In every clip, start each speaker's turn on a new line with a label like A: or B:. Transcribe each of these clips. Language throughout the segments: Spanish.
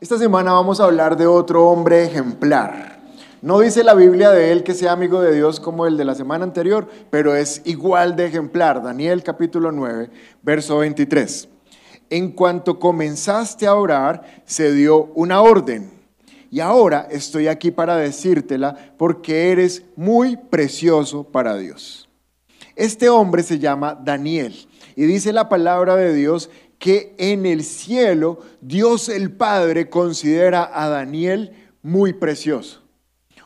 A: Esta semana vamos a hablar de otro hombre ejemplar. No dice la Biblia de él que sea amigo de Dios como el de la semana anterior, pero es igual de ejemplar. Daniel capítulo 9, verso 23. En cuanto comenzaste a orar, se dio una orden. Y ahora estoy aquí para decírtela porque eres muy precioso para Dios. Este hombre se llama Daniel y dice la palabra de Dios que en el cielo Dios el Padre considera a Daniel muy precioso.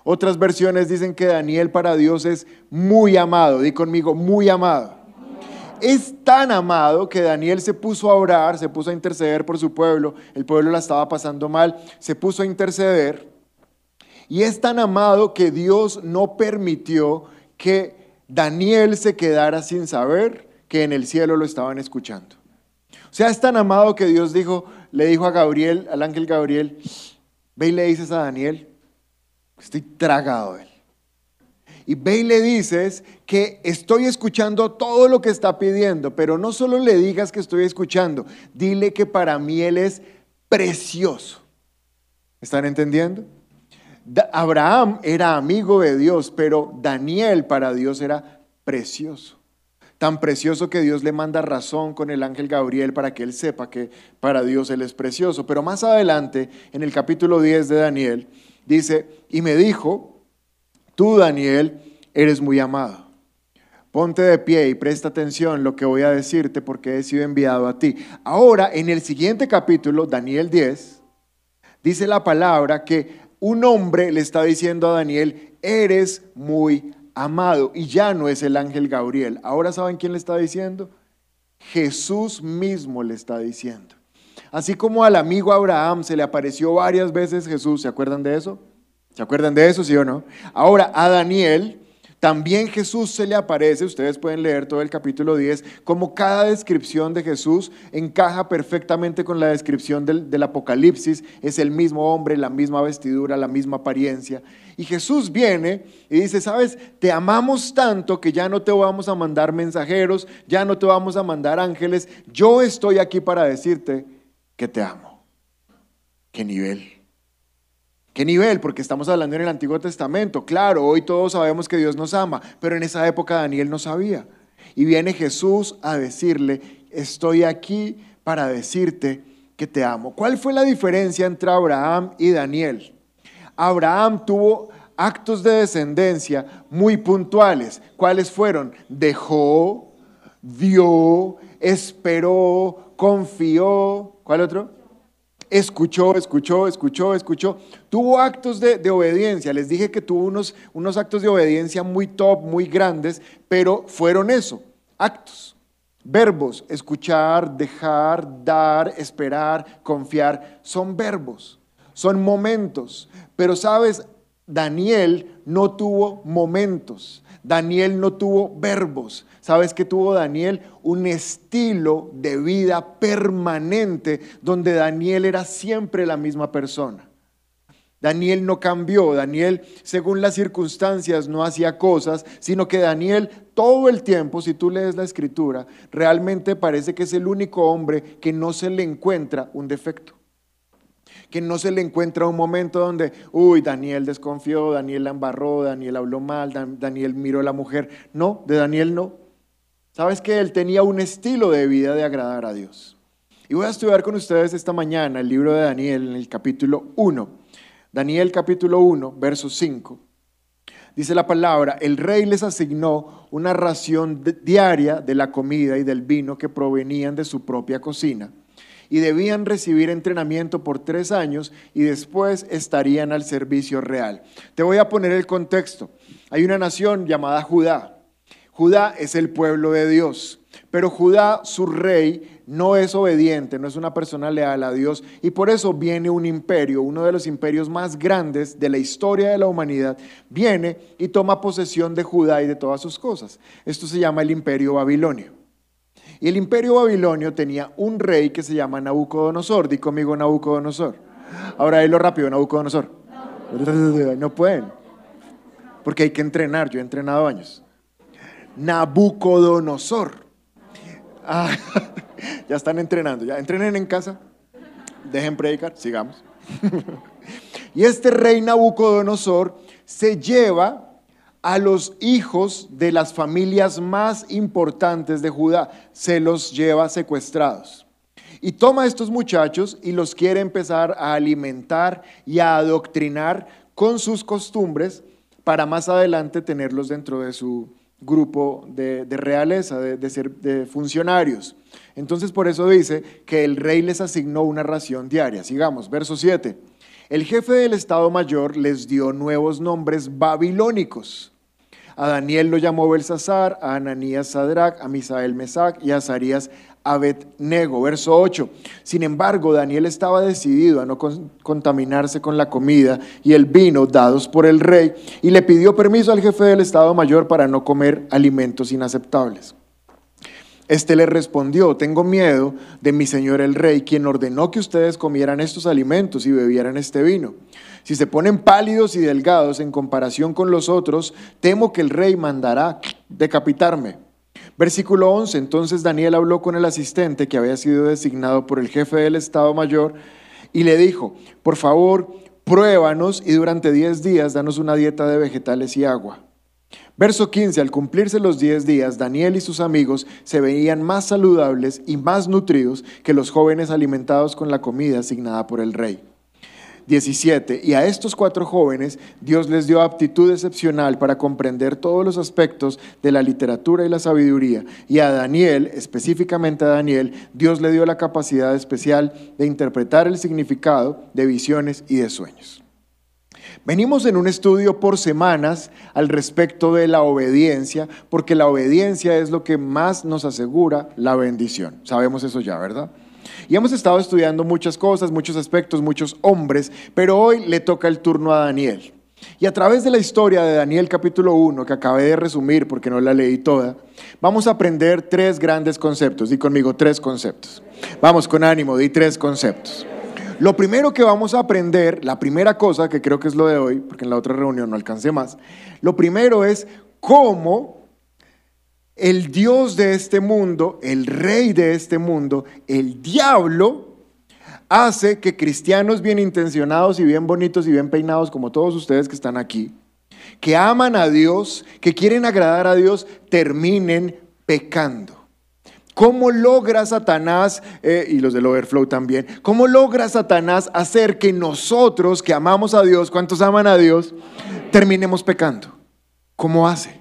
A: Otras versiones dicen que Daniel para Dios es muy amado. Di conmigo, muy amado. Es tan amado que Daniel se puso a orar, se puso a interceder por su pueblo. El pueblo la estaba pasando mal, se puso a interceder. Y es tan amado que Dios no permitió que Daniel se quedara sin saber que en el cielo lo estaban escuchando. O sea, es tan amado que Dios dijo, le dijo a Gabriel, al ángel Gabriel, ve y le dices a Daniel, estoy tragado de él. Y ve y le dices que estoy escuchando todo lo que está pidiendo, pero no solo le digas que estoy escuchando, dile que para mí él es precioso. ¿Están entendiendo? Abraham era amigo de Dios, pero Daniel para Dios era precioso. Tan precioso que Dios le manda razón con el ángel Gabriel para que él sepa que para Dios él es precioso. Pero más adelante, en el capítulo 10 de Daniel, dice, y me dijo, tú Daniel eres muy amado. Ponte de pie y presta atención lo que voy a decirte porque he sido enviado a ti. Ahora, en el siguiente capítulo, Daniel 10, dice la palabra que un hombre le está diciendo a Daniel, eres muy amado. Y ya no es el ángel Gabriel. Ahora saben quién le está diciendo? Jesús mismo le está diciendo. Así como al amigo Abraham se le apareció varias veces Jesús, ¿se acuerdan de eso? ¿Se acuerdan de eso, sí o no? Ahora a Daniel también Jesús se le aparece, ustedes pueden leer todo el capítulo 10, como cada descripción de Jesús encaja perfectamente con la descripción del, del Apocalipsis, es el mismo hombre, la misma vestidura, la misma apariencia. Y Jesús viene y dice, sabes, te amamos tanto que ya no te vamos a mandar mensajeros, ya no te vamos a mandar ángeles, yo estoy aquí para decirte que te amo. ¿Qué nivel? ¿Qué nivel? Porque estamos hablando en el Antiguo Testamento. Claro, hoy todos sabemos que Dios nos ama, pero en esa época Daniel no sabía. Y viene Jesús a decirle, estoy aquí para decirte que te amo. ¿Cuál fue la diferencia entre Abraham y Daniel? Abraham tuvo actos de descendencia muy puntuales. ¿Cuáles fueron? Dejó, dio, esperó, confió. ¿Cuál otro? Escuchó, escuchó, escuchó, escuchó. Tuvo actos de, obediencia. Les dije que tuvo unos, unos actos de obediencia muy top, muy grandes, pero fueron eso, actos. Verbos, escuchar, dejar, dar, esperar, confiar, son verbos, son momentos. Pero sabes, Daniel no tuvo momentos, Daniel no tuvo verbos. ¿Sabes qué tuvo Daniel? Un estilo de vida permanente donde Daniel era siempre la misma persona. Daniel no cambió, Daniel según las circunstancias no hacía cosas, sino que Daniel todo el tiempo, si tú lees la escritura, realmente parece que es el único hombre que no se le encuentra un defecto. Que no se le encuentra un momento donde, uy, Daniel desconfió, Daniel la embarró, Daniel habló mal, Dan- Daniel miró a la mujer. No, de Daniel no. Sabes que él tenía un estilo de vida de agradar a Dios. Y voy a estudiar con ustedes esta mañana el libro de Daniel en el capítulo 1. Daniel capítulo 1, verso 5. Dice la palabra, el rey les asignó una ración diaria de la comida y del vino que provenían de su propia cocina y debían recibir entrenamiento por tres años y después estarían al servicio real. Te voy a poner el contexto. Hay una nación llamada Judá. Judá es el pueblo de Dios, pero Judá, su rey, no es obediente, no es una persona leal a Dios y por eso viene un imperio, uno de los imperios más grandes de la historia de la humanidad, viene y toma posesión de Judá y de todas sus cosas. Esto se llama el imperio babilonio. Y el imperio babilonio tenía un rey que se llama Nabucodonosor. Di conmigo Nabucodonosor. Ahora dilo rápido, Nabucodonosor. No pueden. Porque hay que entrenar. Yo he entrenado años. Nabucodonosor. Ah, ya están entrenando. Ya entrenen en casa. Dejen predicar. Sigamos. y este rey Nabucodonosor se lleva a los hijos de las familias más importantes de Judá, se los lleva secuestrados. Y toma a estos muchachos y los quiere empezar a alimentar y a adoctrinar con sus costumbres para más adelante tenerlos dentro de su grupo de, de realeza, de, de funcionarios. Entonces por eso dice que el rey les asignó una ración diaria. Sigamos, verso 7. El jefe del Estado Mayor les dio nuevos nombres babilónicos. A Daniel lo llamó Belsasar, a Ananías Sadrach, a Misael Mesac y a Azarías Abednego. Verso 8. Sin embargo, Daniel estaba decidido a no con- contaminarse con la comida y el vino dados por el rey y le pidió permiso al jefe del Estado Mayor para no comer alimentos inaceptables. Este le respondió, tengo miedo de mi señor el rey, quien ordenó que ustedes comieran estos alimentos y bebieran este vino. Si se ponen pálidos y delgados en comparación con los otros, temo que el rey mandará decapitarme. Versículo 11, entonces Daniel habló con el asistente que había sido designado por el jefe del Estado Mayor y le dijo, por favor, pruébanos y durante 10 días danos una dieta de vegetales y agua. Verso 15, al cumplirse los 10 días, Daniel y sus amigos se veían más saludables y más nutridos que los jóvenes alimentados con la comida asignada por el rey. 17. Y a estos cuatro jóvenes Dios les dio aptitud excepcional para comprender todos los aspectos de la literatura y la sabiduría. Y a Daniel, específicamente a Daniel, Dios le dio la capacidad especial de interpretar el significado de visiones y de sueños. Venimos en un estudio por semanas al respecto de la obediencia, porque la obediencia es lo que más nos asegura la bendición. Sabemos eso ya, ¿verdad? Y hemos estado estudiando muchas cosas, muchos aspectos, muchos hombres, pero hoy le toca el turno a Daniel. Y a través de la historia de Daniel capítulo 1, que acabé de resumir porque no la leí toda, vamos a aprender tres grandes conceptos. Di conmigo tres conceptos. Vamos con ánimo, di tres conceptos. Lo primero que vamos a aprender, la primera cosa, que creo que es lo de hoy, porque en la otra reunión no alcancé más, lo primero es cómo el Dios de este mundo, el rey de este mundo, el diablo, hace que cristianos bien intencionados y bien bonitos y bien peinados, como todos ustedes que están aquí, que aman a Dios, que quieren agradar a Dios, terminen pecando. ¿Cómo logra Satanás, eh, y los del Overflow también, cómo logra Satanás hacer que nosotros que amamos a Dios, ¿cuántos aman a Dios? Terminemos pecando. ¿Cómo hace?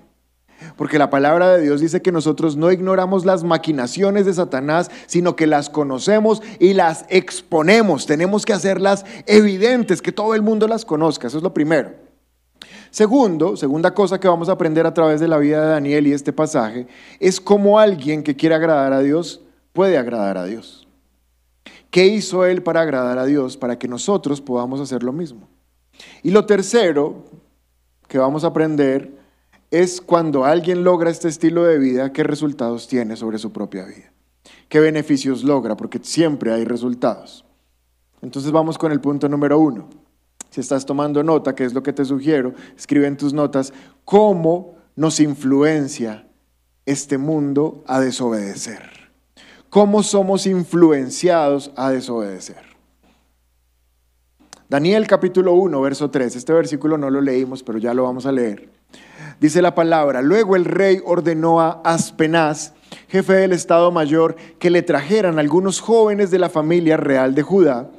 A: Porque la palabra de Dios dice que nosotros no ignoramos las maquinaciones de Satanás, sino que las conocemos y las exponemos. Tenemos que hacerlas evidentes, que todo el mundo las conozca. Eso es lo primero. Segundo, segunda cosa que vamos a aprender a través de la vida de Daniel y este pasaje, es cómo alguien que quiere agradar a Dios puede agradar a Dios. ¿Qué hizo él para agradar a Dios para que nosotros podamos hacer lo mismo? Y lo tercero que vamos a aprender es cuando alguien logra este estilo de vida, qué resultados tiene sobre su propia vida. ¿Qué beneficios logra? Porque siempre hay resultados. Entonces vamos con el punto número uno. Si estás tomando nota, que es lo que te sugiero, escribe en tus notas cómo nos influencia este mundo a desobedecer. ¿Cómo somos influenciados a desobedecer? Daniel capítulo 1, verso 3. Este versículo no lo leímos, pero ya lo vamos a leer. Dice la palabra, luego el rey ordenó a Aspenaz, jefe del Estado Mayor, que le trajeran algunos jóvenes de la familia real de Judá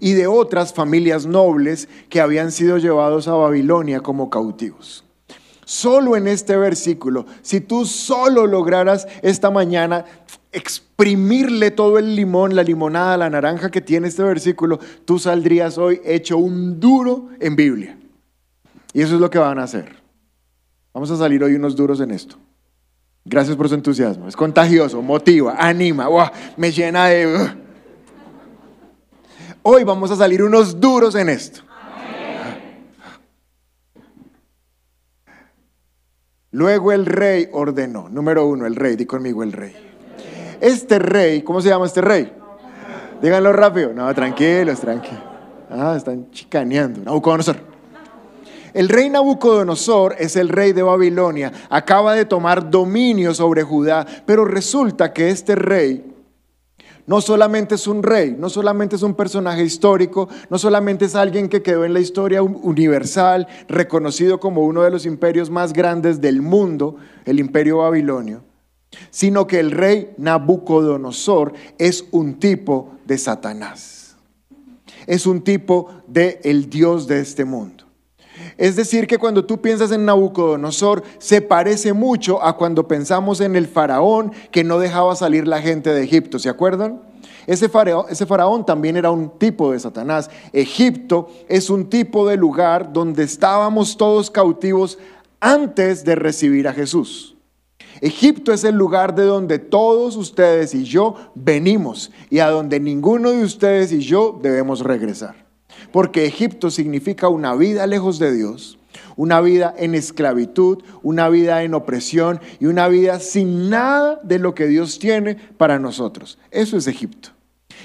A: y de otras familias nobles que habían sido llevados a Babilonia como cautivos. Solo en este versículo, si tú solo lograras esta mañana exprimirle todo el limón, la limonada, la naranja que tiene este versículo, tú saldrías hoy hecho un duro en Biblia. Y eso es lo que van a hacer. Vamos a salir hoy unos duros en esto. Gracias por su entusiasmo. Es contagioso, motiva, anima, me llena de... Hoy vamos a salir unos duros en esto. Luego el rey ordenó, número uno, el rey, di conmigo el rey. Este rey, ¿cómo se llama este rey? Díganlo rápido. No, tranquilos, tranquilos. Ah, están chicaneando. Nabucodonosor. El rey Nabucodonosor es el rey de Babilonia. Acaba de tomar dominio sobre Judá, pero resulta que este rey no solamente es un rey, no solamente es un personaje histórico, no solamente es alguien que quedó en la historia universal, reconocido como uno de los imperios más grandes del mundo, el imperio babilonio, sino que el rey Nabucodonosor es un tipo de Satanás. Es un tipo de el Dios de este mundo. Es decir, que cuando tú piensas en Nabucodonosor, se parece mucho a cuando pensamos en el faraón que no dejaba salir la gente de Egipto, ¿se acuerdan? Ese faraón, ese faraón, también era un tipo de Satanás. Egipto es un tipo de lugar donde estábamos todos cautivos antes de recibir a Jesús. Egipto es el lugar de donde todos ustedes y yo venimos y a donde ninguno de ustedes y yo debemos regresar porque Egipto significa una vida lejos de Dios, una vida en esclavitud, una vida en opresión y una vida sin nada de lo que Dios tiene para nosotros. Eso es Egipto.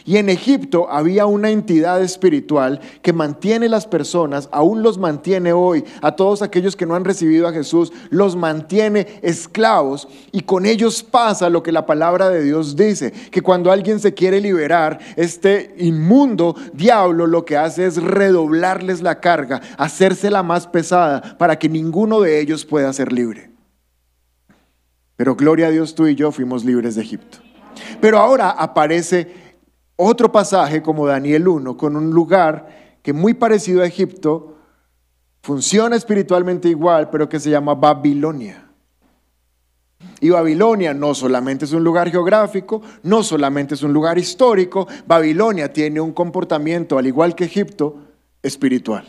A: Y en Egipto había una entidad espiritual que mantiene las personas, aún los mantiene hoy, a todos aquellos que no han recibido a Jesús, los mantiene esclavos y con ellos pasa lo que la palabra de Dios dice, que cuando alguien se quiere liberar, este inmundo diablo lo que hace es redoblarles la carga, hacérsela más pesada para que ninguno de ellos pueda ser libre. Pero gloria a Dios, tú y yo fuimos libres de Egipto. Pero ahora aparece otro pasaje como Daniel 1, con un lugar que muy parecido a Egipto, funciona espiritualmente igual, pero que se llama Babilonia. Y Babilonia no solamente es un lugar geográfico, no solamente es un lugar histórico, Babilonia tiene un comportamiento, al igual que Egipto, espiritual.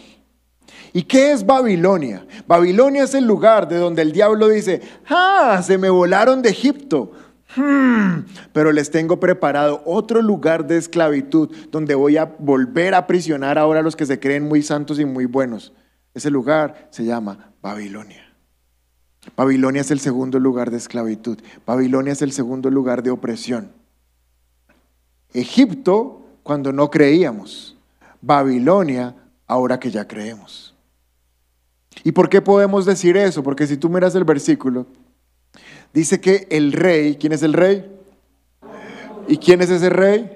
A: ¿Y qué es Babilonia? Babilonia es el lugar de donde el diablo dice, ah, se me volaron de Egipto, Hmm, pero les tengo preparado otro lugar de esclavitud donde voy a volver a aprisionar ahora a los que se creen muy santos y muy buenos. Ese lugar se llama Babilonia. Babilonia es el segundo lugar de esclavitud. Babilonia es el segundo lugar de opresión. Egipto cuando no creíamos. Babilonia ahora que ya creemos. ¿Y por qué podemos decir eso? Porque si tú miras el versículo, dice que el rey, ¿quién es el rey? ¿Y quién es ese rey?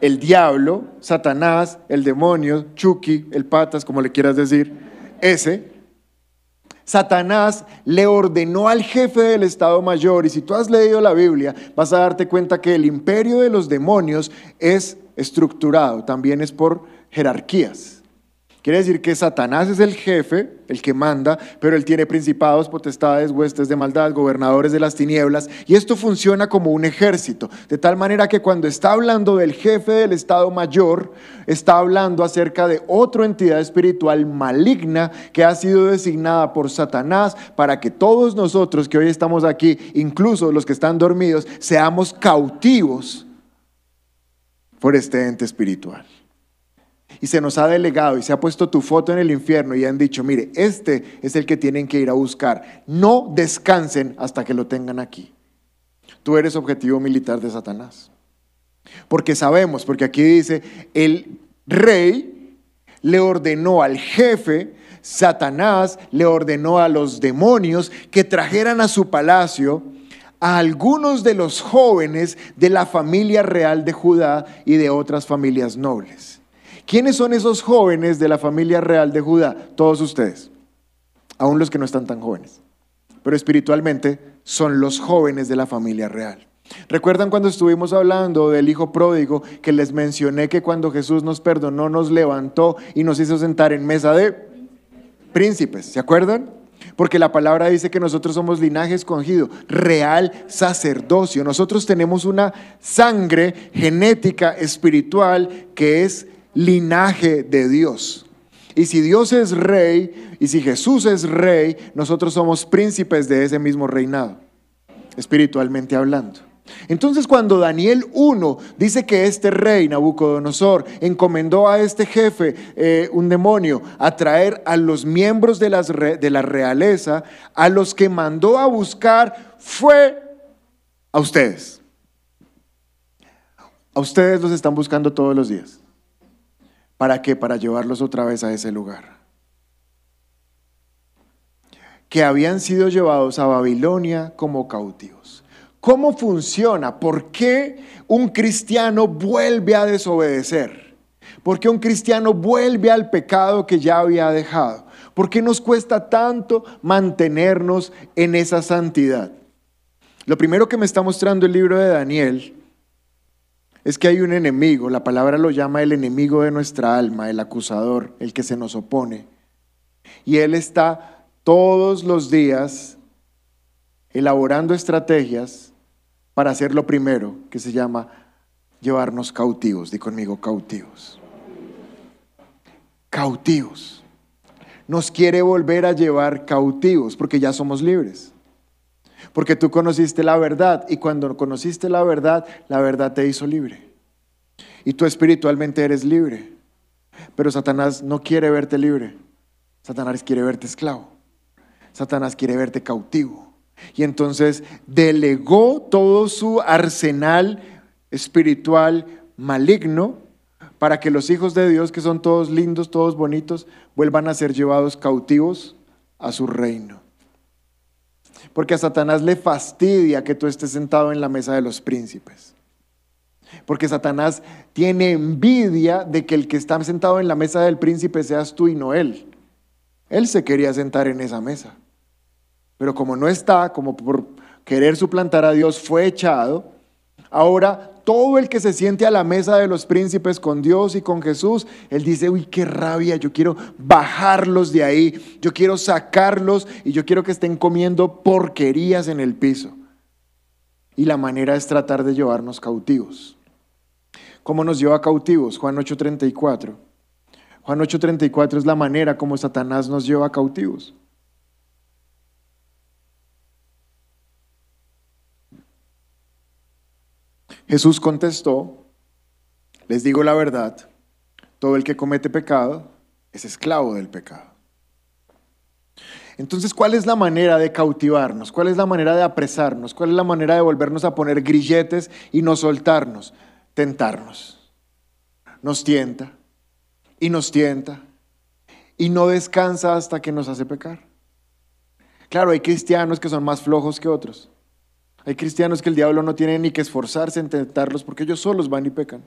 A: El diablo, Satanás, el demonio, Chucky, el patas, como le quieras decir, ese. Satanás le ordenó al jefe del Estado Mayor, y si tú has leído la Biblia, vas a darte cuenta que el imperio de los demonios es estructurado, también es por jerarquías. Quiere decir que Satanás es el jefe, el que manda, pero él tiene principados, potestades, huestes de maldad, gobernadores de las tinieblas, y esto funciona como un ejército, de tal manera que cuando está hablando del jefe del Estado Mayor, está hablando acerca de otra entidad espiritual maligna que ha sido designada por Satanás para que todos nosotros que hoy estamos aquí, incluso los que están dormidos, seamos cautivos por este ente espiritual y se nos ha delegado y se ha puesto tu foto en el infierno y han dicho, mire, este es el que tienen que ir a buscar. No descansen hasta que lo tengan aquí. Tú eres objetivo militar de Satanás. Porque sabemos, porque aquí dice, el rey le ordenó al jefe, Satanás le ordenó a los demonios que trajeran a su palacio a algunos de los jóvenes de la familia real de Judá y de otras familias nobles. ¿Quiénes son esos jóvenes de la familia real de Judá? Todos ustedes, aún los que no están tan jóvenes. Pero espiritualmente son los jóvenes de la familia real. ¿Recuerdan cuando estuvimos hablando del hijo pródigo que les mencioné que cuando Jesús nos perdonó, nos levantó y nos hizo sentar en mesa de príncipes? ¿Se acuerdan? Porque la palabra dice que nosotros somos linaje escogido, real sacerdocio. Nosotros tenemos una sangre genética espiritual que es linaje de Dios. Y si Dios es rey y si Jesús es rey, nosotros somos príncipes de ese mismo reinado, espiritualmente hablando. Entonces cuando Daniel 1 dice que este rey, Nabucodonosor, encomendó a este jefe, eh, un demonio, a traer a los miembros de, las de la realeza, a los que mandó a buscar, fue a ustedes. A ustedes los están buscando todos los días. ¿Para qué? Para llevarlos otra vez a ese lugar. Que habían sido llevados a Babilonia como cautivos. ¿Cómo funciona? ¿Por qué un cristiano vuelve a desobedecer? ¿Por qué un cristiano vuelve al pecado que ya había dejado? ¿Por qué nos cuesta tanto mantenernos en esa santidad? Lo primero que me está mostrando el libro de Daniel es que hay un enemigo, la palabra lo llama el enemigo de nuestra alma, el acusador, el que se nos opone. Y él está todos los días elaborando estrategias para hacer lo primero, que se llama llevarnos cautivos. Di conmigo, cautivos. Cautivos. Nos quiere volver a llevar cautivos porque ya somos libres. Porque tú conociste la verdad y cuando conociste la verdad, la verdad te hizo libre. Y tú espiritualmente eres libre. Pero Satanás no quiere verte libre. Satanás quiere verte esclavo. Satanás quiere verte cautivo. Y entonces delegó todo su arsenal espiritual maligno para que los hijos de Dios, que son todos lindos, todos bonitos, vuelvan a ser llevados cautivos a su reino. Porque a Satanás le fastidia que tú estés sentado en la mesa de los príncipes. Porque Satanás tiene envidia de que el que está sentado en la mesa del príncipe seas tú y no él. Él se quería sentar en esa mesa. Pero como no está, como por querer suplantar a Dios, fue echado. Ahora todo el que se siente a la mesa de los príncipes con Dios y con Jesús, él dice, uy, qué rabia, yo quiero bajarlos de ahí, yo quiero sacarlos y yo quiero que estén comiendo porquerías en el piso. Y la manera es tratar de llevarnos cautivos. ¿Cómo nos lleva cautivos? Juan 8:34. Juan 8:34 es la manera como Satanás nos lleva cautivos. Jesús contestó, les digo la verdad, todo el que comete pecado es esclavo del pecado. Entonces, ¿cuál es la manera de cautivarnos? ¿Cuál es la manera de apresarnos? ¿Cuál es la manera de volvernos a poner grilletes y no soltarnos? Tentarnos. Nos tienta y nos tienta y no descansa hasta que nos hace pecar. Claro, hay cristianos que son más flojos que otros. Hay cristianos que el diablo no tiene ni que esforzarse en tentarlos porque ellos solos van y pecan.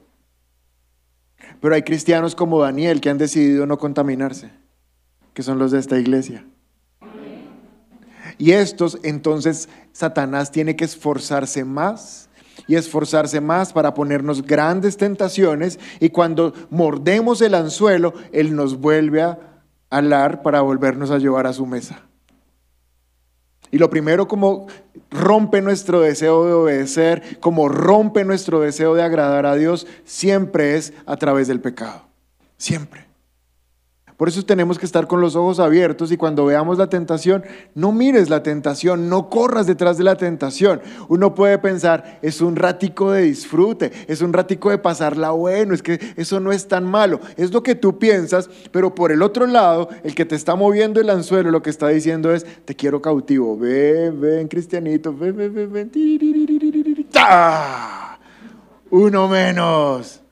A: Pero hay cristianos como Daniel que han decidido no contaminarse, que son los de esta iglesia. Y estos, entonces, Satanás tiene que esforzarse más y esforzarse más para ponernos grandes tentaciones y cuando mordemos el anzuelo, Él nos vuelve a alar para volvernos a llevar a su mesa. Y lo primero como rompe nuestro deseo de obedecer, como rompe nuestro deseo de agradar a Dios, siempre es a través del pecado. Siempre. Por eso tenemos que estar con los ojos abiertos y cuando veamos la tentación, no mires la tentación, no corras detrás de la tentación. Uno puede pensar, es un ratico de disfrute, es un ratico de pasarla bueno, es que eso no es tan malo. Es lo que tú piensas, pero por el otro lado, el que te está moviendo el anzuelo lo que está diciendo es, te quiero cautivo, ven, ven, cristianito, ven, ven, ven, ven. Uno menos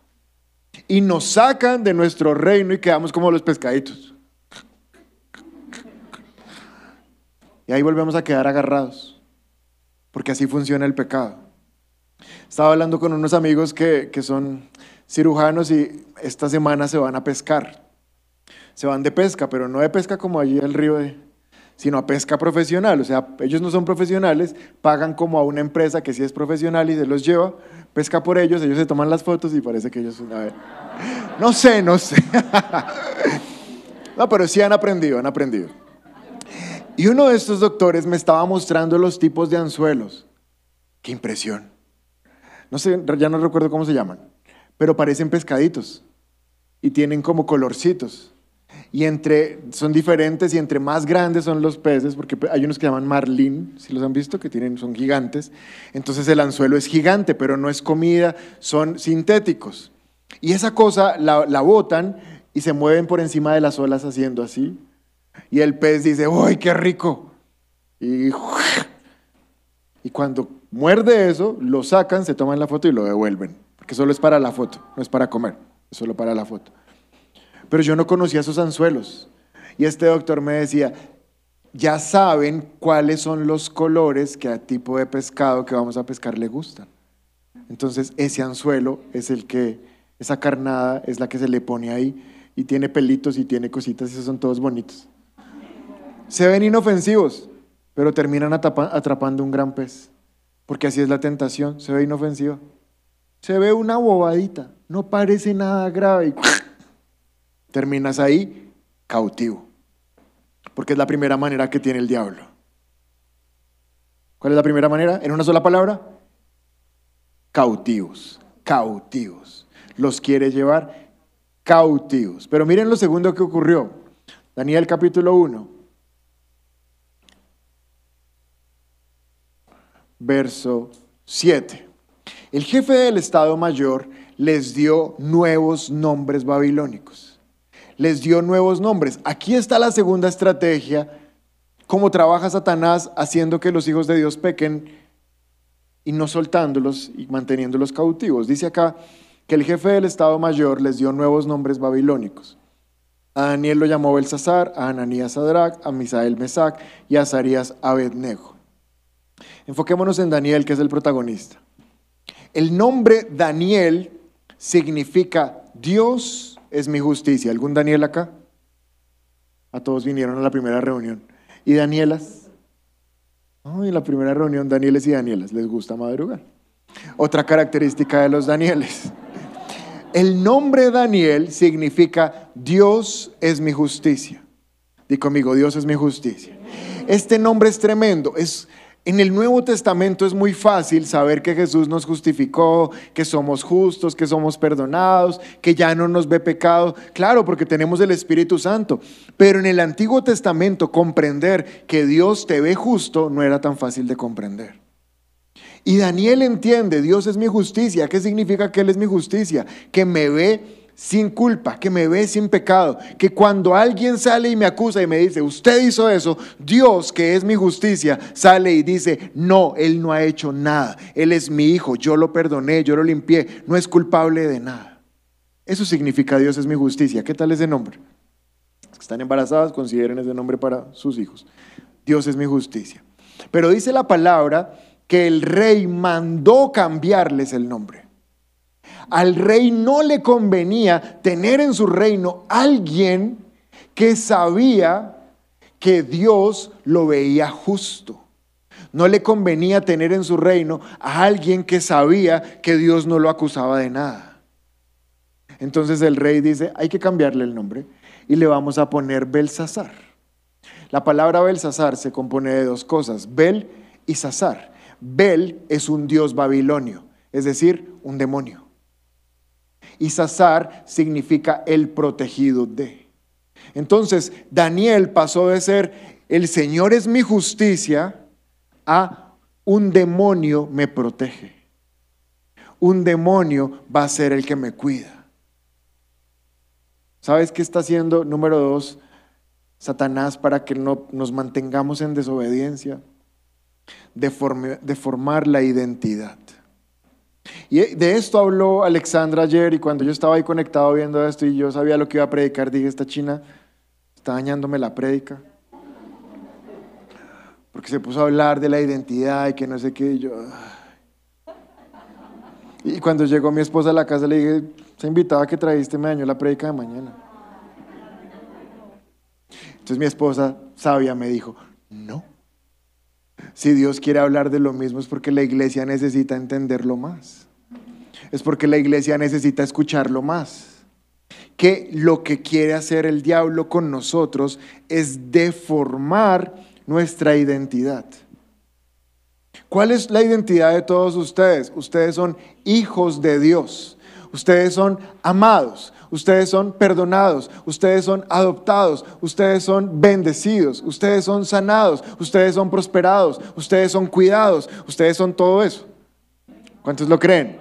A: y nos sacan de nuestro reino y quedamos como los pescaditos. Y ahí volvemos a quedar agarrados, porque así funciona el pecado. Estaba hablando con unos amigos que, que son cirujanos y esta semana se van a pescar. Se van de pesca, pero no de pesca como allí el río de, sino a pesca profesional. O sea, ellos no son profesionales, pagan como a una empresa que sí es profesional y se los lleva, pesca por ellos, ellos se toman las fotos y parece que ellos... A ver, no sé, no sé. No, pero sí han aprendido, han aprendido. Y uno de estos doctores me estaba mostrando los tipos de anzuelos. Qué impresión. No sé, ya no recuerdo cómo se llaman, pero parecen pescaditos y tienen como colorcitos. Y entre, son diferentes y entre más grandes son los peces, porque hay unos que llaman marlin, si los han visto, que tienen, son gigantes. Entonces el anzuelo es gigante, pero no es comida, son sintéticos. Y esa cosa la, botan y se mueven por encima de las olas haciendo así. Y el pez dice, ¡uy, qué rico! Y, y cuando muerde eso, lo sacan, se toman la foto y lo devuelven. que solo es para la foto, no es para comer, es solo para la foto. Pero yo no conocía esos anzuelos. Y este doctor me decía, ya saben cuáles son los colores que a tipo de pescado que vamos a pescar le gustan. Entonces ese anzuelo es el que, esa carnada es la que se le pone ahí y tiene pelitos y tiene cositas y esos son todos bonitos. Se ven inofensivos, pero terminan atrapando un gran pez. Porque así es la tentación, se ve inofensiva. Se ve una bobadita, no parece nada grave y terminas ahí cautivo. Porque es la primera manera que tiene el diablo. ¿Cuál es la primera manera? En una sola palabra. Cautivos, cautivos. Los quiere llevar cautivos. Pero miren lo segundo que ocurrió. Daniel capítulo 1. Verso 7. El jefe del Estado Mayor les dio nuevos nombres babilónicos. Les dio nuevos nombres. Aquí está la segunda estrategia. Cómo trabaja Satanás haciendo que los hijos de Dios pequen y no soltándolos y manteniéndolos cautivos. Dice acá que el jefe del Estado Mayor les dio nuevos nombres babilónicos. A Daniel lo llamó Belsasar, a Ananías Sadrach, a Misael Mesac y a Azarías Abednego. Enfoquémonos en Daniel, que es el protagonista. El nombre Daniel significa Dios es mi justicia. ¿Algún Daniel acá? A todos vinieron a la primera reunión. ¿Y Danielas? En la primera reunión, Danieles y Danielas, les gusta madrugar. Otra característica de los Danieles. El nombre Daniel significa Dios es mi justicia. Di conmigo, Dios es mi justicia. Este nombre es tremendo. Es, en el Nuevo Testamento es muy fácil saber que Jesús nos justificó, que somos justos, que somos perdonados, que ya no nos ve pecado. Claro, porque tenemos el Espíritu Santo. Pero en el Antiguo Testamento comprender que Dios te ve justo no era tan fácil de comprender. Y Daniel entiende, Dios es mi justicia. ¿Qué significa que Él es mi justicia? Que me ve sin culpa, que me ve sin pecado, que cuando alguien sale y me acusa y me dice, usted hizo eso, Dios, que es mi justicia, sale y dice, no, Él no ha hecho nada, Él es mi hijo, yo lo perdoné, yo lo limpié, no es culpable de nada. Eso significa Dios es mi justicia. ¿Qué tal ese nombre? Los que están embarazadas, consideren ese nombre para sus hijos. Dios es mi justicia. Pero dice la palabra que el rey mandó cambiarles el nombre. Al rey no le convenía tener en su reino alguien que sabía que Dios lo veía justo. No le convenía tener en su reino a alguien que sabía que Dios no lo acusaba de nada. Entonces el rey dice, hay que cambiarle el nombre y le vamos a poner Belsasar. La palabra Belsasar se compone de dos cosas, Bel y Sasar. Bel es un dios babilonio, es decir, un demonio. Y Sasar significa el protegido de. Entonces, Daniel pasó de ser el Señor es mi justicia a un demonio me protege. Un demonio va a ser el que me cuida. ¿Sabes qué está haciendo, número dos, Satanás para que no nos mantengamos en desobediencia? Deformar la identidad. Y de esto habló Alexandra ayer y cuando yo estaba ahí conectado viendo esto y yo sabía lo que iba a predicar, dije, esta china está dañándome la prédica. Porque se puso a hablar de la identidad y que no sé qué, y yo... Y cuando llegó mi esposa a la casa le dije, esa invitada que trajiste me dañó la prédica de mañana. Entonces mi esposa sabia me dijo, no. Si Dios quiere hablar de lo mismo es porque la iglesia necesita entenderlo más. Es porque la iglesia necesita escucharlo más. Que lo que quiere hacer el diablo con nosotros es deformar nuestra identidad. ¿Cuál es la identidad de todos ustedes? Ustedes son hijos de Dios. Ustedes son amados. Ustedes son perdonados. Ustedes son adoptados. Ustedes son bendecidos. Ustedes son sanados. Ustedes son prosperados. Ustedes son cuidados. Ustedes son todo eso. ¿Cuántos lo creen?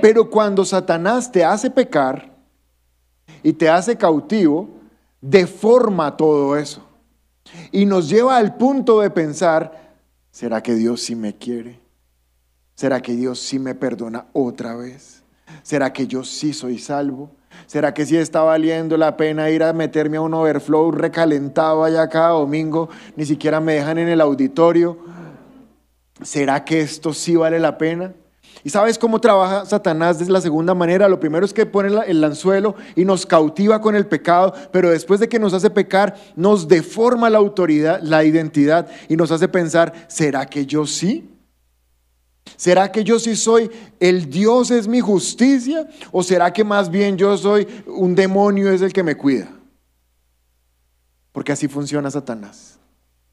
A: Pero cuando Satanás te hace pecar y te hace cautivo, deforma todo eso. Y nos lleva al punto de pensar, ¿será que Dios sí me quiere? ¿Será que Dios sí me perdona otra vez? ¿Será que yo sí soy salvo? ¿Será que sí está valiendo la pena ir a meterme a un overflow recalentado allá cada domingo? Ni siquiera me dejan en el auditorio. ¿Será que esto sí vale la pena? ¿Y sabes cómo trabaja Satanás desde la segunda manera? Lo primero es que pone el anzuelo y nos cautiva con el pecado, pero después de que nos hace pecar, nos deforma la autoridad, la identidad y nos hace pensar, ¿será que yo sí? ¿Será que yo sí soy el Dios es mi justicia? ¿O será que más bien yo soy un demonio es el que me cuida? Porque así funciona Satanás.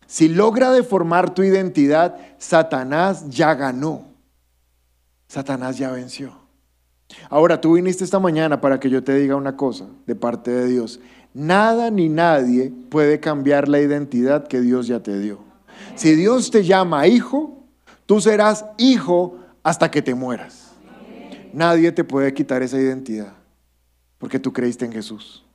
A: Si logra deformar tu identidad, Satanás ya ganó. Satanás ya venció. Ahora, tú viniste esta mañana para que yo te diga una cosa de parte de Dios. Nada ni nadie puede cambiar la identidad que Dios ya te dio. Si Dios te llama hijo, tú serás hijo hasta que te mueras. Nadie te puede quitar esa identidad porque tú creíste en Jesús.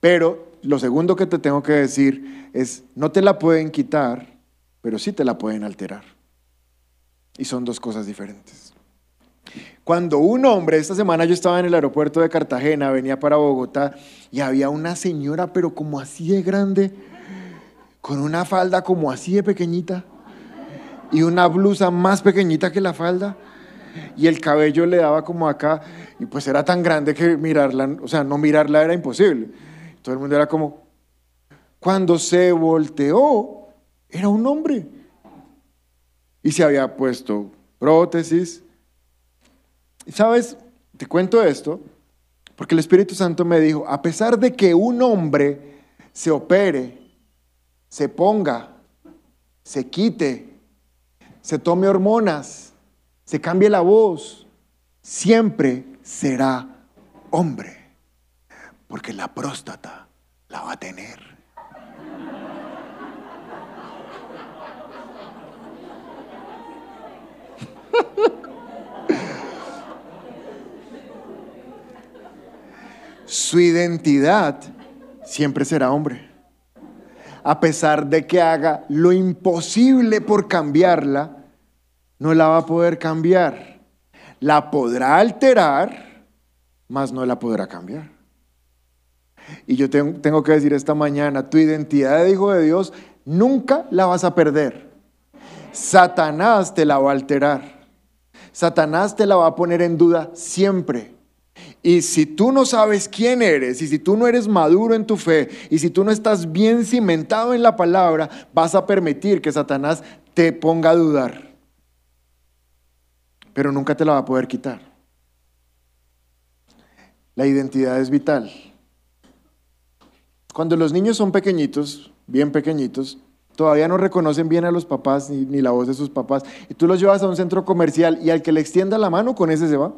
A: Pero lo segundo que te tengo que decir es, no te la pueden quitar, pero sí te la pueden alterar. Y son dos cosas diferentes. Cuando un hombre, esta semana yo estaba en el aeropuerto de Cartagena, venía para Bogotá, y había una señora, pero como así de grande, con una falda como así de pequeñita, y una blusa más pequeñita que la falda, y el cabello le daba como acá, y pues era tan grande que mirarla, o sea, no mirarla era imposible. Todo el mundo era como, cuando se volteó, era un hombre. Y se había puesto prótesis. Sabes, te cuento esto, porque el Espíritu Santo me dijo, a pesar de que un hombre se opere, se ponga, se quite, se tome hormonas, se cambie la voz, siempre será hombre, porque la próstata la va a tener. Su identidad siempre será hombre. A pesar de que haga lo imposible por cambiarla, no la va a poder cambiar. La podrá alterar, mas no la podrá cambiar. Y yo tengo, que decir esta mañana, tu identidad de hijo de Dios nunca la vas a perder. Satanás te la va a alterar. Satanás te la va a poner en duda siempre. Y si tú no sabes quién eres, y si tú no eres maduro en tu fe, y si tú no estás bien cimentado en la palabra, vas a permitir que Satanás te ponga a dudar. Pero nunca te la va a poder quitar. La identidad es vital. Cuando los niños son pequeñitos, bien pequeñitos, todavía no reconocen bien a los papás ni, la voz de sus papás, y tú los llevas a un centro comercial y al que le extienda la mano, con ese se va.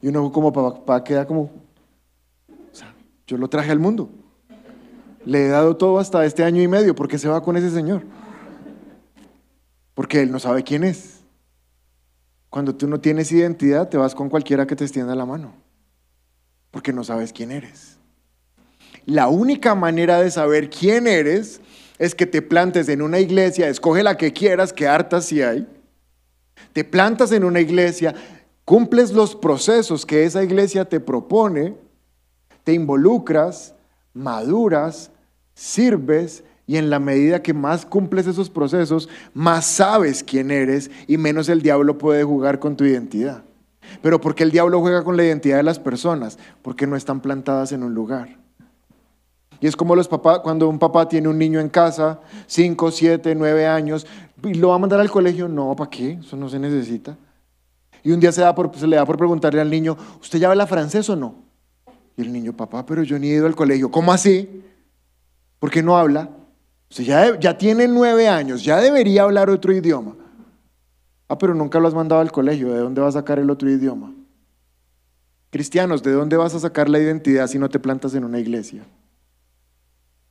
A: Y uno como papá queda como, o sea, yo lo traje al mundo. Le he dado todo hasta este año y medio, porque se va con ese señor? Porque él no sabe quién es. Cuando tú no tienes identidad, te vas con cualquiera que te extienda la mano, porque no sabes quién eres. La única manera de saber quién eres es que te plantes en una iglesia, escoge la que quieras, que hartas si hay. Te plantas en una iglesia, cumples los procesos que esa iglesia te propone, te involucras, maduras, sirves y en la medida que más cumples esos procesos, más sabes quién eres y menos el diablo puede jugar con tu identidad. Pero ¿por qué el diablo juega con la identidad de las personas? Porque no están plantadas en un lugar. Y es como los papás, cuando un papá tiene un niño en casa, 5, 7, 9 años, y lo va a mandar al colegio, no, ¿para qué? Eso no se necesita. Y un día se, le da por preguntarle al niño, ¿usted ya habla francés o no? Y el niño, papá, pero yo ni he ido al colegio. ¿Cómo así? ¿Por qué no habla? Usted ya, ya tiene nueve años, ya debería hablar otro idioma. Ah, pero nunca lo has mandado al colegio, ¿de dónde va a sacar el otro idioma? Cristianos, ¿de dónde vas a sacar la identidad si no te plantas en una iglesia?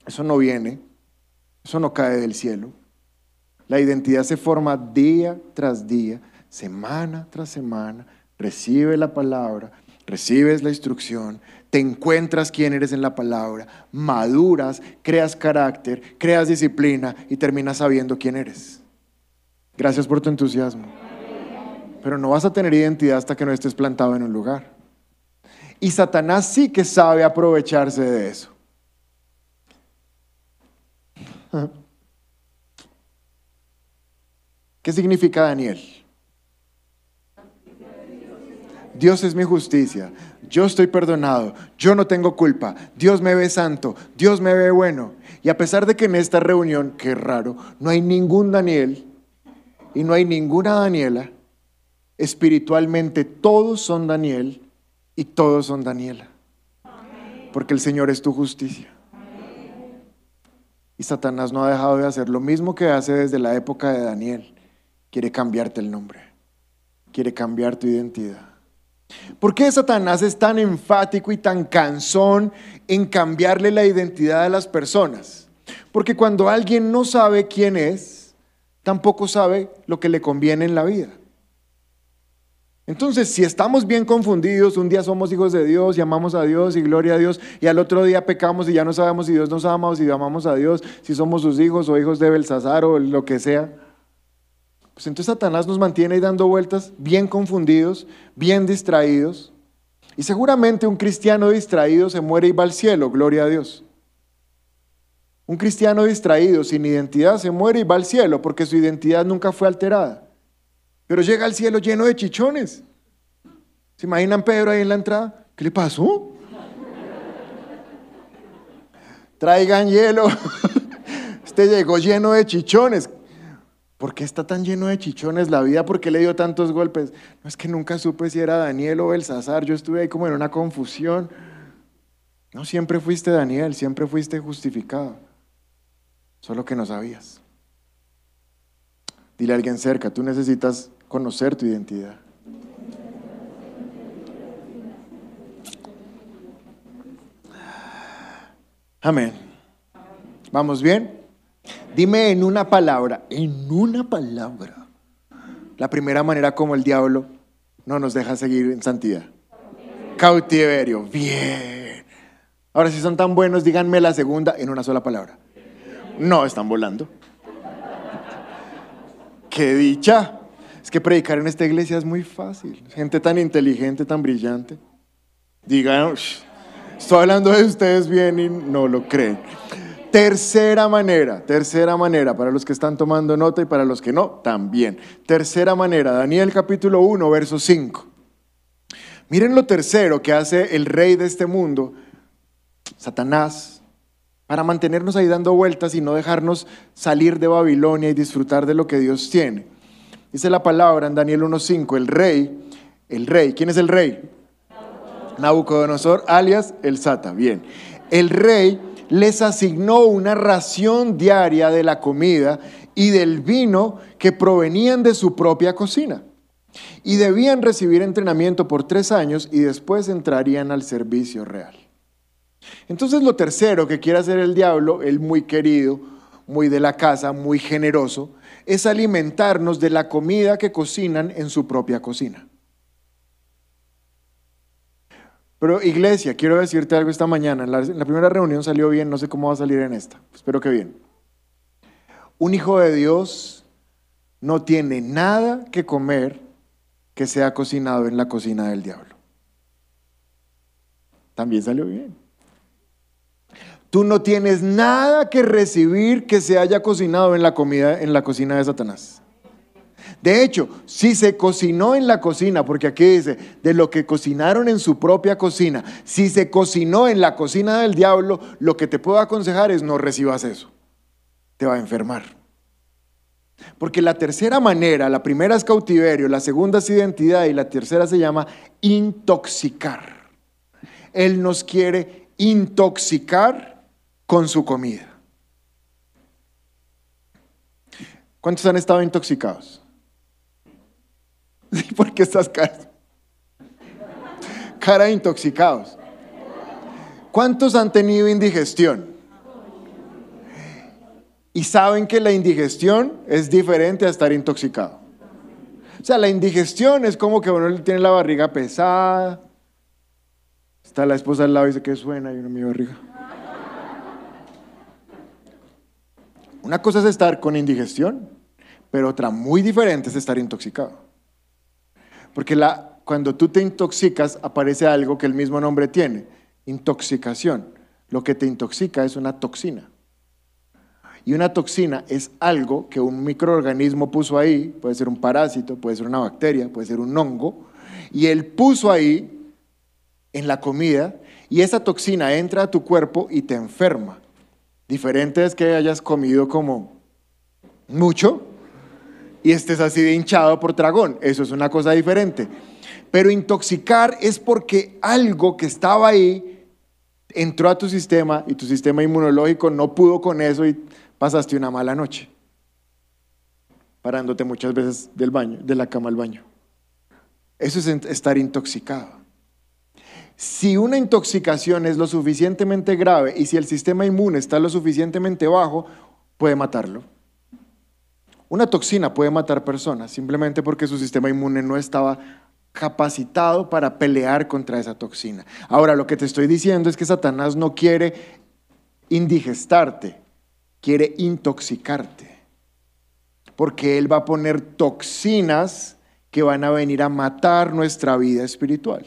A: Eso no viene, eso no cae del cielo. La identidad se forma día tras día, semana tras semana. Recibe la palabra, recibes la instrucción, te encuentras quién eres en la palabra, maduras, creas carácter, creas disciplina y terminas sabiendo quién eres. Gracias por tu entusiasmo. Pero no vas a tener identidad hasta que no estés plantado en un lugar. Y Satanás sí que sabe aprovecharse de eso. ¿Qué significa Daniel? Dios es mi justicia, yo estoy perdonado, yo no tengo culpa, Dios me ve santo, Dios me ve bueno. Y a pesar de que en esta reunión, qué raro, no hay ningún Daniel y no hay ninguna Daniela, espiritualmente todos son Daniel y todos son Daniela. Porque el Señor es tu justicia. Y Satanás no ha dejado de hacer lo mismo que hace desde la época de Daniel. Quiere cambiarte el nombre, quiere cambiar tu identidad. ¿Por qué Satanás es tan enfático y tan cansón en cambiarle la identidad a las personas? Porque cuando alguien no sabe quién es, tampoco sabe lo que le conviene en la vida. Entonces, si estamos bien confundidos, un día somos hijos de Dios y amamos a Dios y gloria a Dios, y al otro día pecamos y ya no sabemos si Dios nos ama o si amamos a Dios, si somos sus hijos o hijos de Belsasar o lo que sea, pues entonces Satanás nos mantiene ahí dando vueltas, bien confundidos, bien distraídos. Y seguramente un cristiano distraído se muere y va al cielo, gloria a Dios. Un cristiano distraído, sin identidad, se muere y va al cielo porque su identidad nunca fue alterada. Pero llega al cielo lleno de chichones. ¿Se imaginan Pedro ahí en la entrada? ¿Qué le pasó? Traigan hielo. Este llegó lleno de chichones. ¿Por qué está tan lleno de chichones la vida? ¿Por qué le dio tantos golpes? No es que nunca supe si era Daniel o Belsasar. Yo estuve ahí como en una confusión. No, siempre fuiste Daniel, siempre fuiste justificado. Solo que no sabías. Dile a alguien cerca, tú necesitas conocer tu identidad. Amén. ¿Vamos bien? Dime en una palabra, en una palabra, la primera manera como el diablo no nos deja seguir en santidad. Cautiverio, bien. Ahora, si son tan buenos, díganme la segunda en una sola palabra. No, están volando. ¡Qué dicha! Es que predicar en esta iglesia es muy fácil. Gente tan inteligente, tan brillante. Digan, "Ush, estoy hablando de ustedes bien y no lo creen. Tercera manera, tercera manera, para los que están tomando nota y para los que no, también. Tercera manera, Daniel capítulo 1, verso 5. Miren lo tercero que hace el rey de este mundo, Satanás, para mantenernos ahí dando vueltas y no dejarnos salir de Babilonia y disfrutar de lo que Dios tiene. Dice la palabra en Daniel 1.5, el rey, el rey, ¿quién es el rey? Nabucodonosor, alias el Sata, bien. El rey les asignó una ración diaria de la comida y del vino que provenían de su propia cocina. Y debían recibir entrenamiento por tres años y después entrarían al servicio real. Entonces lo tercero que quiere hacer el diablo, el muy querido, muy de la casa, muy generoso, es alimentarnos de la comida que cocinan en su propia cocina. Pero iglesia, quiero decirte algo esta mañana. En la, la primera reunión salió bien, no sé cómo va a salir en esta. Espero que bien. Un hijo de Dios no tiene nada que comer que sea cocinado en la cocina del diablo. También salió bien. Tú no tienes nada que recibir que se haya cocinado en la comida en la cocina de Satanás. De hecho, si se cocinó en la cocina, porque aquí dice, de lo que cocinaron en su propia cocina, si se cocinó en la cocina del diablo, lo que te puedo aconsejar es no recibas eso. Te va a enfermar. Porque la tercera manera, la primera es cautiverio, la segunda es identidad y la tercera se llama intoxicar. Él nos quiere intoxicar con su comida. ¿Cuántos han estado intoxicados? Sí, ¿Por qué estás cara? Cara de intoxicados. ¿Cuántos han tenido indigestión? Y saben que la indigestión es diferente a estar intoxicado. O sea, la indigestión es como que uno tiene la barriga pesada. Está la esposa al lado y dice que suena y uno mi barriga. Una cosa es estar con indigestión, pero otra muy diferente es estar intoxicado. Porque cuando tú te intoxicas aparece algo que el mismo nombre tiene, intoxicación. Lo que te intoxica es una toxina. Y una toxina es algo que un microorganismo puso ahí, puede ser un parásito, puede ser una bacteria, puede ser un hongo, y él puso ahí en la comida y esa toxina entra a tu cuerpo y te enferma. Diferente es que hayas comido como mucho y estés así de hinchado por dragón. Eso es una cosa diferente. Pero intoxicar es porque algo que estaba ahí entró a tu sistema y tu sistema inmunológico no pudo con eso y pasaste una mala noche. Parándote muchas veces del baño, de la cama al baño. Eso es estar intoxicado. Si una intoxicación es lo suficientemente grave y si el sistema inmune está lo suficientemente bajo, puede matarlo. Una toxina puede matar personas simplemente porque su sistema inmune no estaba capacitado para pelear contra esa toxina. Ahora, lo que te estoy diciendo es que Satanás no quiere indigestarte, quiere intoxicarte. Porque Él va a poner toxinas que van a venir a matar nuestra vida espiritual.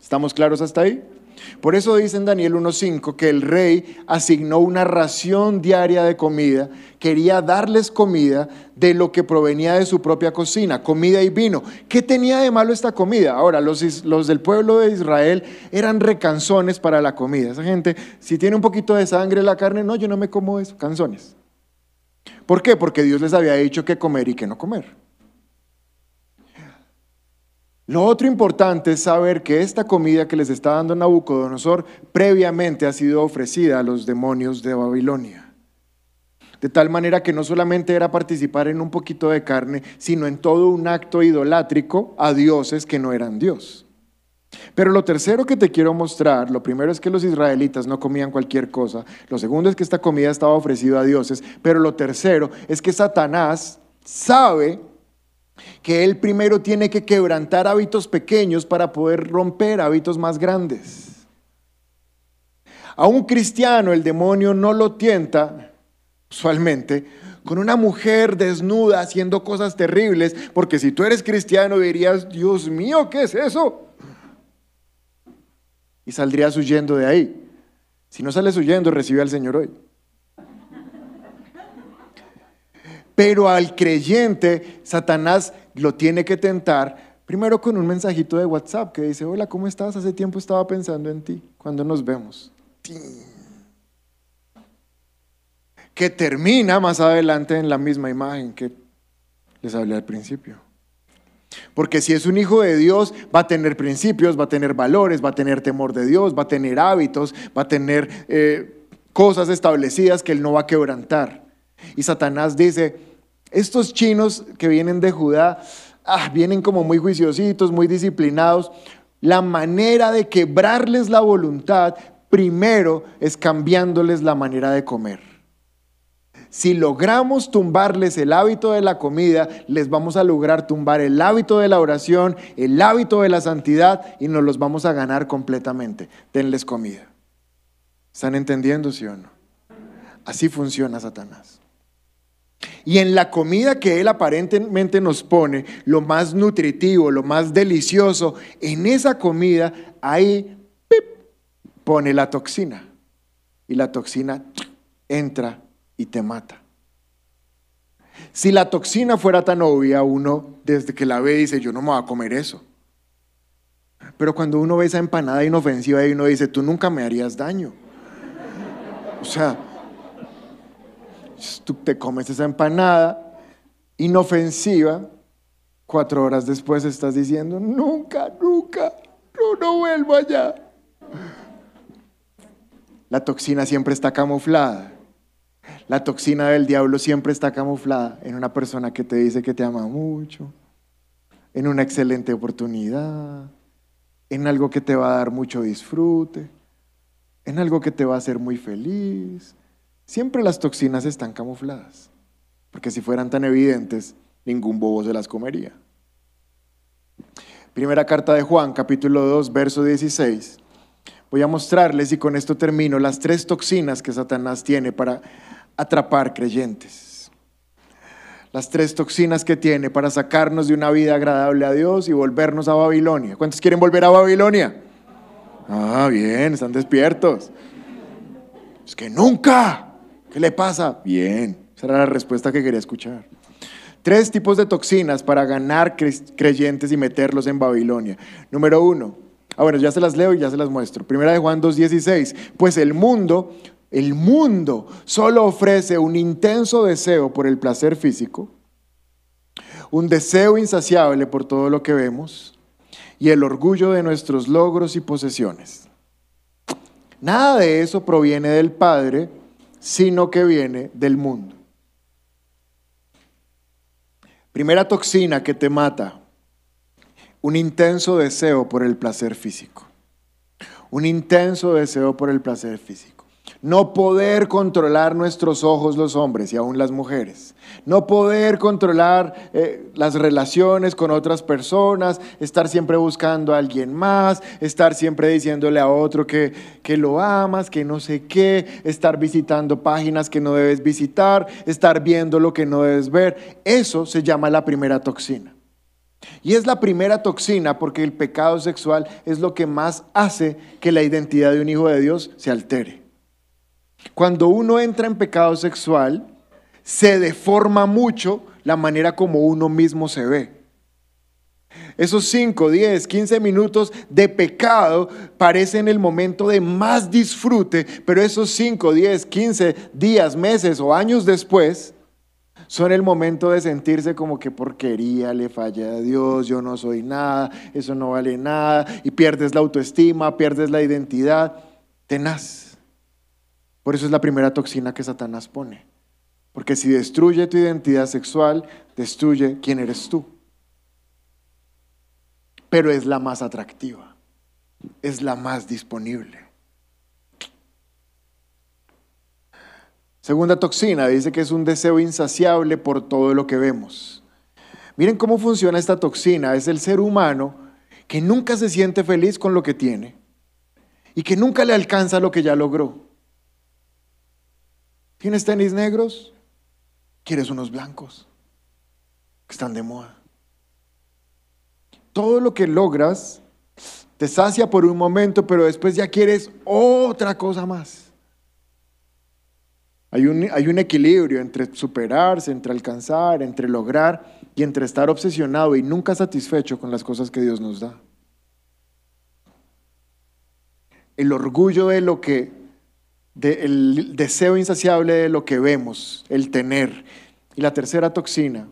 A: ¿Estamos claros hasta ahí? Por eso dice en Daniel 1.5 que el rey asignó una ración diaria de comida, quería darles comida de lo que provenía de su propia cocina, comida y vino. ¿Qué tenía de malo esta comida? Ahora, los, los del pueblo de Israel eran recanzones para la comida. Esa gente, si tiene un poquito de sangre en la carne, no, yo no me como eso, canzones. ¿Por qué? Porque Dios les había dicho qué comer y qué no comer. Lo otro importante es saber que esta comida que les está dando Nabucodonosor previamente ha sido ofrecida a los demonios de Babilonia. De tal manera que no solamente era participar en un poquito de carne, sino en todo un acto idolátrico a dioses que no eran Dios. Pero lo tercero que te quiero mostrar, lo primero es que los israelitas no comían cualquier cosa, lo segundo es que esta comida estaba ofrecida a dioses, pero lo tercero es que Satanás sabe que él primero tiene que quebrantar hábitos pequeños para poder romper hábitos más grandes. A un cristiano el demonio no lo tienta, usualmente, con una mujer desnuda haciendo cosas terribles, porque si tú eres cristiano dirías, Dios mío, ¿qué es eso? Y saldrías huyendo de ahí. Si no sales huyendo, recibe al Señor hoy. Pero al creyente, Satanás lo tiene que tentar primero con un mensajito de WhatsApp que dice, hola, ¿cómo estás? Hace tiempo estaba pensando en ti, cuando nos vemos. Que termina más adelante en la misma imagen que les hablé al principio. Porque si es un hijo de Dios, va a tener principios, va a tener valores, va a tener temor de Dios, va a tener hábitos, va a tener eh, cosas establecidas que él no va a quebrantar. Y Satanás dice, estos chinos que vienen de Judá, ah, vienen como muy juiciositos, muy disciplinados. La manera de quebrarles la voluntad primero es cambiándoles la manera de comer. Si logramos tumbarles el hábito de la comida, les vamos a lograr tumbar el hábito de la oración, el hábito de la santidad y nos los vamos a ganar completamente. Denles comida. ¿Están entendiendo, sí o no? Así funciona Satanás. Y en la comida que Él aparentemente nos pone, lo más nutritivo, lo más delicioso, en esa comida, ahí pone la toxina. Y la toxina entra y te mata. Si la toxina fuera tan obvia, uno desde que la ve dice, yo no me voy a comer eso. Pero cuando uno ve esa empanada inofensiva y uno dice, tú nunca me harías daño. O sea, tú te comes esa empanada inofensiva, cuatro horas después estás diciendo, nunca, nunca, no, no vuelvo allá. La toxina siempre está camuflada. La toxina del diablo siempre está camuflada en una persona que te dice que te ama mucho, en una excelente oportunidad, en algo que te va a dar mucho disfrute, en algo que te va a hacer muy feliz, Siempre las toxinas están camufladas, porque si fueran tan evidentes, ningún bobo se las comería. Primera carta de Juan, capítulo 2, verso 16. Voy a mostrarles, y con esto termino, las tres toxinas que Satanás tiene para atrapar creyentes. las tres toxinas que tiene para sacarnos de una vida agradable a Dios y volvernos a Babilonia. ¿Cuántos quieren volver a Babilonia? Ah, bien, están despiertos. Es que nunca. ¿Qué le pasa? Bien, esa era la respuesta que quería escuchar. Tres tipos de toxinas para ganar cre- creyentes y meterlos en Babilonia. Número uno. Ah, bueno, ya se las leo y ya se las muestro. Primera de Juan 2.16. Pues el mundo, el mundo solo ofrece un intenso deseo por el placer físico, un deseo insaciable por todo lo que vemos y el orgullo de nuestros logros y posesiones. Nada de eso proviene del Padre, sino que viene del mundo. Primera toxina que te mata, un intenso deseo por el placer físico. Un intenso deseo por el placer físico. No poder controlar nuestros ojos los hombres y aún las mujeres. No poder controlar eh, las relaciones con otras personas, estar siempre buscando a alguien más, estar siempre diciéndole a otro que, que lo amas, que no sé qué, estar visitando páginas que no debes visitar, estar viendo lo que no debes ver. Eso se llama la primera toxina. Y es la primera toxina porque el pecado sexual es lo que más hace que la identidad de un hijo de Dios se altere. Cuando uno entra en pecado sexual, se deforma mucho la manera como uno mismo se ve. Esos 5, 10, 15 minutos de pecado parecen el momento de más disfrute, pero esos 5, 10, 15 días, meses o años después son el momento de sentirse como que porquería, le falla a Dios, yo no soy nada, eso no vale nada, y pierdes la autoestima, pierdes la identidad. Tenaz. Por eso es la primera toxina que Satanás pone. Porque si destruye tu identidad sexual, destruye quién eres tú. Pero es la más atractiva, es la más disponible. Segunda toxina dice que es un deseo insaciable por todo lo que vemos. Miren cómo funciona esta toxina. Es el ser humano que nunca se siente feliz con lo que tiene y que nunca le alcanza lo que ya logró. ¿Tienes tenis negros? ¿Quieres unos blancos? Que están de moda. Todo lo que logras te sacia por un momento, pero después ya quieres otra cosa más. Hay un, hay un equilibrio entre superarse, entre alcanzar, entre lograr y entre estar obsesionado y nunca satisfecho con las cosas que Dios nos da. El orgullo de lo que, el deseo insaciable de lo que vemos, el tener. Y la tercera toxina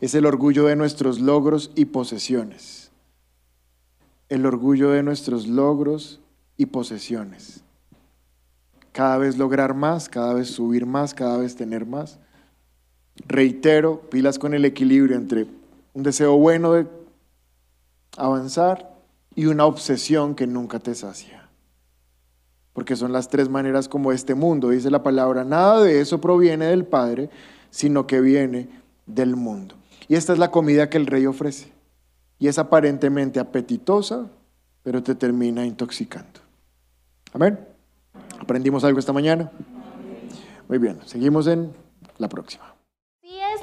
A: es el orgullo de nuestros logros y posesiones. El orgullo de nuestros logros y posesiones cada vez lograr más, cada vez subir más, cada vez tener más. Reitero, pilas con el equilibrio entre un deseo bueno de avanzar y una obsesión que nunca te sacia. Porque son las tres maneras como este mundo, dice la palabra, nada de eso proviene del Padre, sino que viene del mundo. Y esta es la comida que el rey ofrece. Y es aparentemente apetitosa, pero te termina intoxicando. Amén. ¿Aprendimos algo esta mañana? Muy bien, seguimos en la próxima.